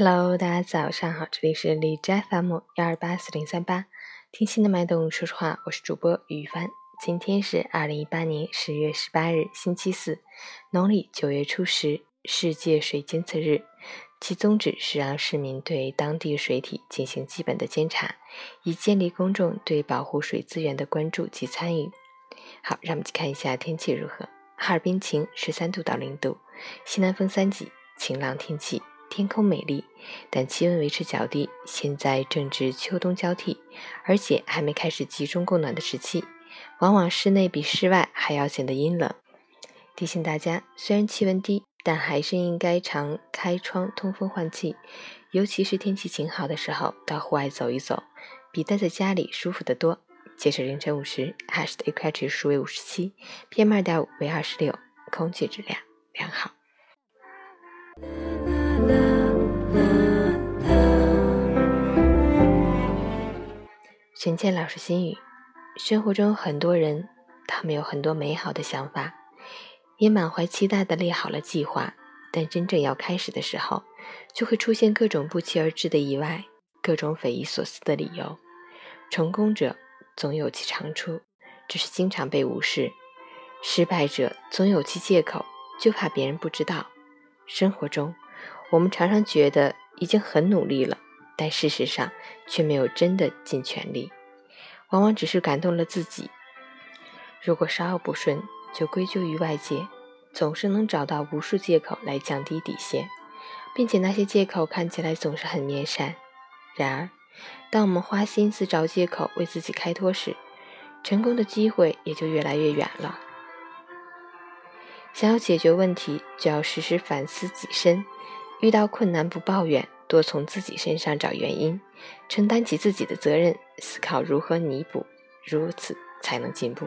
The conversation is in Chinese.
Hello，大家早上好，这里是荔枝 FM 幺二八四零三八，听心的脉动，说实话，我是主播于帆。今天是二零一八年十月十八日，星期四，农历九月初十，世界水监测日。其宗旨是让市民对当地水体进行基本的监察，以建立公众对保护水资源的关注及参与。好，让我们去看一下天气如何。哈尔滨晴，十三度到零度，西南风三级，晴朗天气。天空美丽，但气温维持较低。现在正值秋冬交替，而且还没开始集中供暖的时期，往往室内比室外还要显得阴冷。提醒大家，虽然气温低，但还是应该常开窗通风换气，尤其是天气晴好的时候，到户外走一走，比待在家里舒服得多。截止凌晨五时，海市的 AQI 指数为五十七，PM 二点五为二十六，空气质量良好。陈倩老师心语：生活中很多人，他们有很多美好的想法，也满怀期待的列好了计划，但真正要开始的时候，就会出现各种不期而至的意外，各种匪夷所思的理由。成功者总有其长处，只是经常被无视；失败者总有其借口，就怕别人不知道。生活中，我们常常觉得已经很努力了。但事实上却没有真的尽全力，往往只是感动了自己。如果稍有不顺，就归咎于外界，总是能找到无数借口来降低底线，并且那些借口看起来总是很面善。然而，当我们花心思找借口为自己开脱时，成功的机会也就越来越远了。想要解决问题，就要时时反思己身，遇到困难不抱怨。多从自己身上找原因，承担起自己的责任，思考如何弥补，如此才能进步。